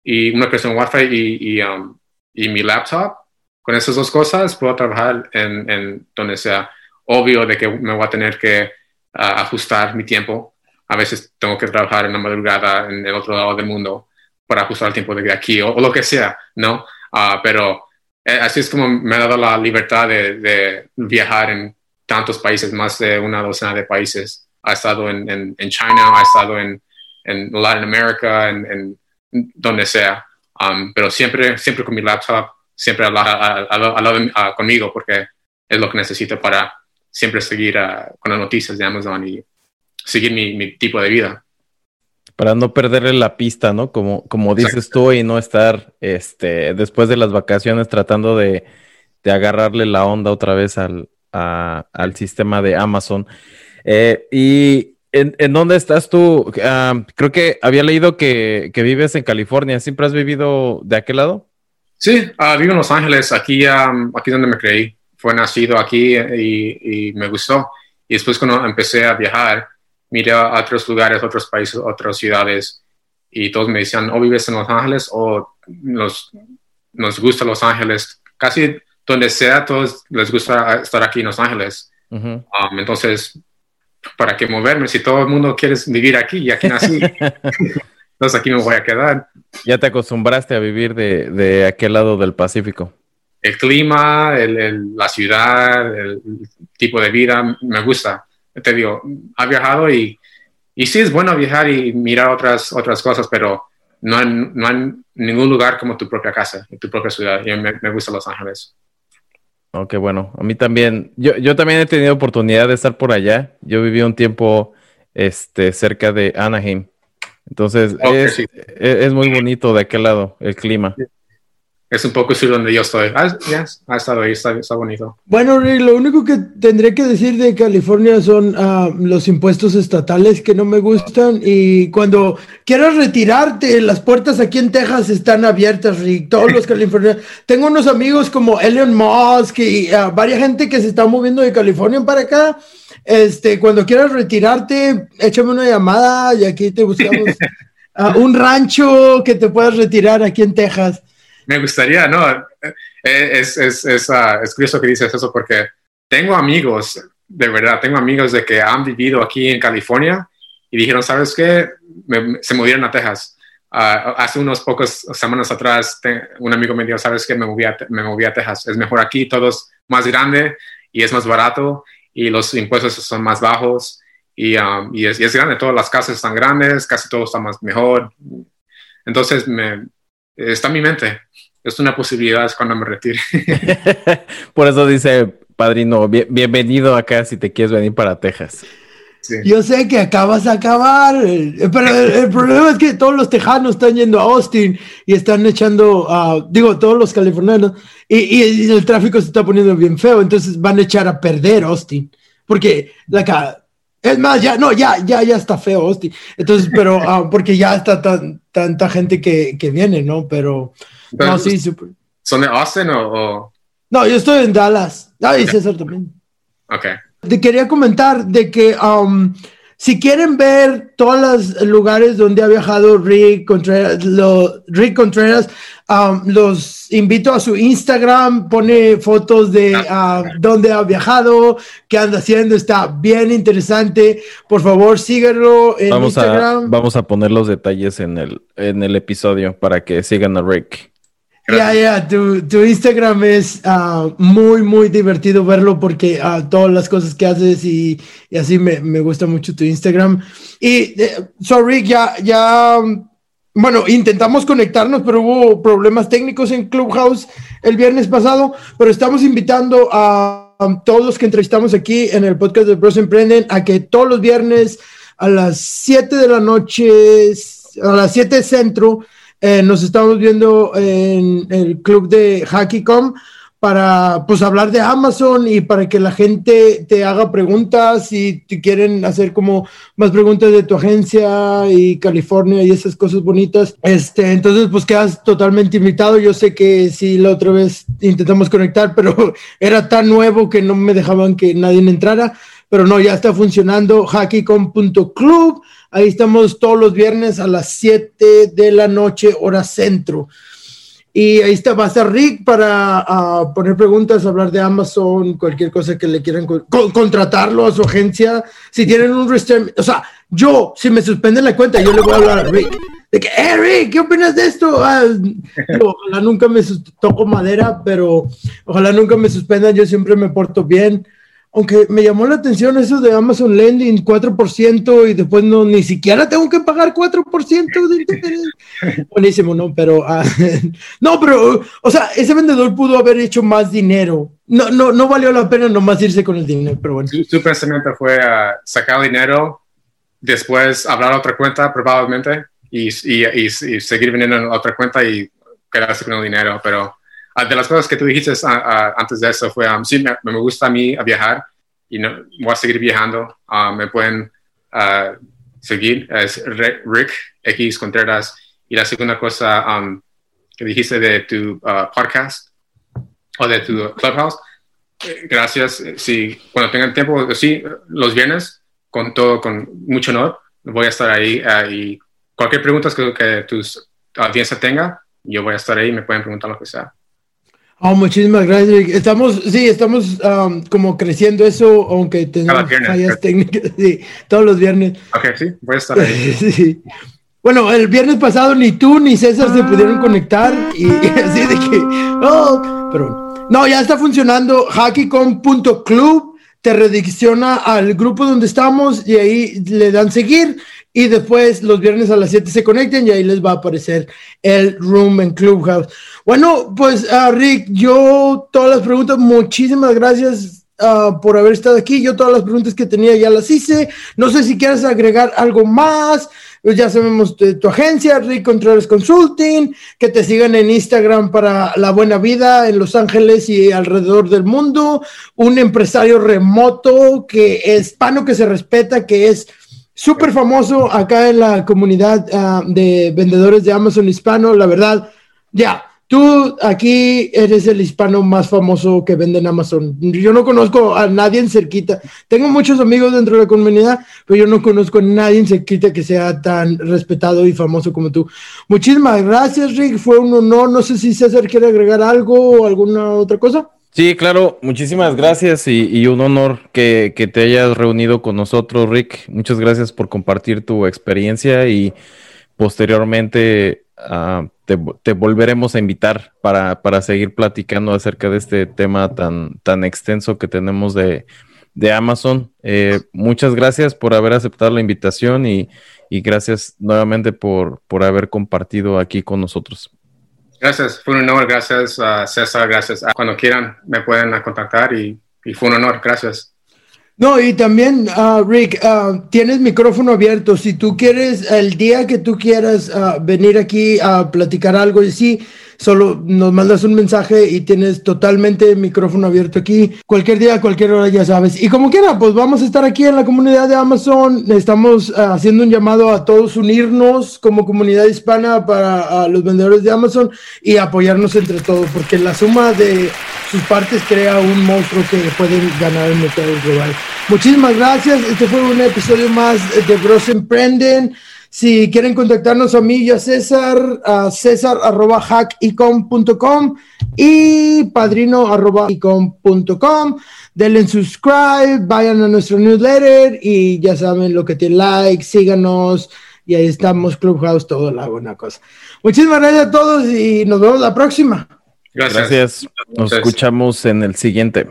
y una conexión Wi-Fi y, um, y, mi laptop, con esas dos cosas puedo trabajar en, en, donde sea. Obvio de que me voy a tener que ajustar mi tiempo. A veces tengo que trabajar en la madrugada en el otro lado del mundo para ajustar el tiempo de aquí o, lo que sea, ¿no? Uh, pero así es como me ha dado la libertad de, viajar en tantos países, más de una docena de países. Ha estado en, China, ha estado en, en Latinoamérica, en, donde sea. Um, pero siempre, siempre con mi laptop, siempre al, lado conmigo, porque es lo que necesito para siempre seguir uh, con las noticias de Amazon y seguir mi tipo de vida para no perderle la pista, ¿no? Como, como dices tú y no estar este, después de las vacaciones tratando de, agarrarle la onda otra vez al, al sistema de Amazon. Eh, ¿Y en, dónde estás tú? Ah, creo que había leído que, vives en California. ¿Siempre has vivido de aquel lado? Sí, uh, vivo en Los Ángeles, aquí, um, aquí donde me creí. Fue nacido aquí y, y me gustó. Y después cuando empecé a viajar, miré a otros lugares, otros países, otras ciudades y todos me decían, o oh, vives en Los Ángeles o nos, nos gusta Los Ángeles. Casi donde sea, todos les gusta estar aquí en Los Ángeles. Um, entonces, ¿para qué moverme? Si todo el mundo quiere vivir aquí y aquí nací, [LAUGHS] entonces aquí me voy a quedar. Ya te acostumbraste a vivir de, de aquel lado del Pacífico. El clima, el, la ciudad, el tipo de vida, me gusta te digo, ha viajado y, y sí es bueno viajar y mirar otras, otras cosas, pero no hay, no hay ningún lugar como tu propia casa, tu propia ciudad. Y me, me gusta Los Ángeles. Ok, bueno, a mí también. Yo, yo también he tenido oportunidad de estar por allá. Yo viví un tiempo este, cerca de Anaheim. Entonces, es, es, muy bonito de aquel lado, el clima es un poco así donde yo estoy. Ah, ya, ha estado ahí, está, bonito. Bueno, lo único que tendré que decir de California son uh, los impuestos estatales que no me gustan y cuando quieras retirarte, las puertas aquí en Texas están abiertas, Rick, todos los [LAUGHS] californianos. Tengo unos amigos como Elon Musk y uh, varias gente que se está moviendo de California para acá. Este, cuando quieras retirarte, échame una llamada y aquí te buscamos. [LAUGHS] ah, un rancho que te puedas retirar aquí en Texas. Me gustaría, no, eh, es, es, uh, es curioso que dices eso porque tengo amigos, de verdad, tengo amigos de que han vivido aquí en California y dijeron, ¿sabes qué? se movieron a Texas. Uh, hace unos pocos semanas atrás, un amigo me dijo, ¿sabes qué? Me moví, a, me moví a Texas. Es mejor aquí, todo es más grande y es más barato y los impuestos son más bajos y, um, y, es, y, es, grande, todas las casas están grandes, casi todo está más mejor. Entonces, me, está en mi mente. Es una posibilidad cuando me retire. [LAUGHS] Por eso dice, padrino, bienvenido acá si te quieres venir para Texas. Yo sé que acabas de acabar, eh, pero el, problema es que todos los tejanos están yendo a Austin y están echando, a, digo, todos los californianos, y, el tráfico se está poniendo bien feo, entonces van a echar a perder Austin, porque la es más, ya, no, ya, ya, ya está feo Austin, entonces, pero, ah, porque ya está tan, tanta gente que, que viene, ¿no? Pero, no, sí, super. ¿Son de Austin o, No, yo estoy en Dallas, ah, y César también. Ok. Te quería comentar de que um, si quieren ver todos los lugares donde ha viajado Rick Contreras, Rick Contreras um, los invito a su Instagram, pone fotos de uh, dónde ha viajado, qué anda haciendo, está bien interesante. Por favor, síganlo en vamos Instagram. A, vamos a poner los detalles en el, en el episodio para que sigan a Rick. Ya, ya, tu, tu, Instagram es uh, muy, muy divertido verlo porque uh, todas las cosas que haces y, y así me, me, gusta mucho tu Instagram. Y, eh, sorry, ya, ya, bueno, intentamos conectarnos, pero hubo problemas técnicos en Clubhouse el viernes pasado, pero estamos invitando a, a todos los que entrevistamos aquí en el podcast de Bros Emprenden a que todos los viernes a las 7 de la noche, a las 7 centro, eh, nos estamos viendo en el club de HackyCom para pues hablar de Amazon y para que la gente te haga preguntas y te quieren hacer como más preguntas de tu agencia y California y esas cosas bonitas. Este, entonces pues quedas totalmente invitado. Yo sé que sí la otra vez intentamos conectar, [LAUGHS] pero era tan nuevo que no me dejaban que nadie entrara, pero no, ya está funcionando hackycom.club Ahí estamos todos los viernes a las 7 de la noche, hora centro. Y ahí está, va a estar Rick para uh, poner preguntas, hablar de Amazon, cualquier cosa que le quieran contratarlo a su agencia. Si tienen un restraint, o sea, yo, si me suspenden la cuenta, yo le voy a hablar a Rick. De que, eh, Rick, ¿qué opinas de esto? Ah, ojalá nunca me toco madera, pero ojalá nunca me suspendan. Yo siempre me porto bien aunque me llamó la atención eso de Amazon Lending, 4% y después no, ni siquiera tengo que pagar 4% de interés. [LAUGHS] Buenísimo, ¿no? Pero, ah, [LAUGHS] no, pero, o sea, ese vendedor pudo haber hecho más dinero. No, no, no valió la pena nomás irse con el dinero, pero bueno. Su, pensamiento fue uh, sacar dinero, después hablar a otra cuenta probablemente y, y, y, seguir vendiendo a otra cuenta y quedarse con el dinero, pero de las cosas que tú dijiste ah, ah, antes de eso fue, um, sí, me, me, gusta a mí viajar y no, voy a seguir viajando. me pueden seguir, es Rick X Contreras. Y la segunda cosa um, que dijiste de tu podcast o de tu clubhouse, eh, gracias. Si cuando tengan tiempo, sí, los viernes, con todo, con mucho honor, voy a estar ahí. y cualquier pregunta que, que tu audiencia tenga, yo voy a estar ahí me pueden preguntar lo que sea. Oh, muchísimas gracias. Estamos, sí, estamos um, como creciendo eso, aunque tenemos fallas técnicas, [LAUGHS] sí, todos los viernes. Ok, sí, voy a estar ahí. [LAUGHS] sí. Bueno, el viernes pasado ni tú ni César se pudieron conectar y, [LAUGHS] así de que, oh, pero no, ya está funcionando hackycom.club, te redicciona al grupo donde estamos y ahí le dan seguir y después los viernes a las 7 se conecten y ahí les va a aparecer el room en Clubhouse. Bueno, pues uh, Rick, yo todas las preguntas, muchísimas gracias uh, por haber estado aquí. Yo todas las preguntas que tenía ya las hice. No sé si quieres agregar algo más. Pues ya sabemos de tu agencia, Rick Contreras Consulting, que te sigan en Instagram para la buena vida en Los Ángeles y alrededor del mundo. Un empresario remoto que es pano que se respeta, que es súper famoso acá en la comunidad uh, de vendedores de Amazon hispano. La verdad, ya, Tú aquí eres el hispano más famoso que vende en Amazon. Yo no conozco a nadie en cerquita. Tengo muchos amigos dentro de la comunidad, pero yo no conozco a nadie en cerquita que sea tan respetado y famoso como tú. Muchísimas gracias, Rick. Fue un honor. No sé si César quiere agregar algo o alguna otra cosa. Sí, claro, muchísimas gracias y, un honor que, que, te hayas reunido con nosotros, Rick. Muchas gracias por compartir tu experiencia y posteriormente uh, te, volveremos a invitar para, para, seguir platicando acerca de este tema tan, tan extenso que tenemos de, de Amazon. Eh, muchas gracias por haber aceptado la invitación y, y gracias nuevamente por, por haber compartido aquí con nosotros. Gracias, fue un honor, gracias a César, gracias. Cuando quieran me pueden contactar y, fue un honor, gracias. No, y también, uh, Rick, uh, tienes micrófono abierto. Si tú quieres, el día que tú quieras uh, venir aquí a platicar algo, y sí, solo nos mandas un mensaje y tienes totalmente micrófono abierto aquí. Cualquier día, cualquier hora, ya sabes. Y como quiera, pues vamos a estar aquí en la comunidad de Amazon. Estamos ah, haciendo un llamado a todos unirnos como comunidad hispana para los vendedores de Amazon y apoyarnos entre todos, porque la suma de sus partes crea un monstruo que pueden ganar el mercado global. Muchísimas gracias. Este fue un episodio más de Gross Emprenden. Si quieren contactarnos a mí y a César, a césar arroba hackicom.com y padrino arroba icom.com. Denle subscribe, vayan a nuestro newsletter y ya saben lo que tiene like, síganos y ahí estamos, Clubhouse, todo la buena cosa. Muchísimas gracias a todos y nos vemos la próxima. Gracias. Nos escuchamos en el siguiente.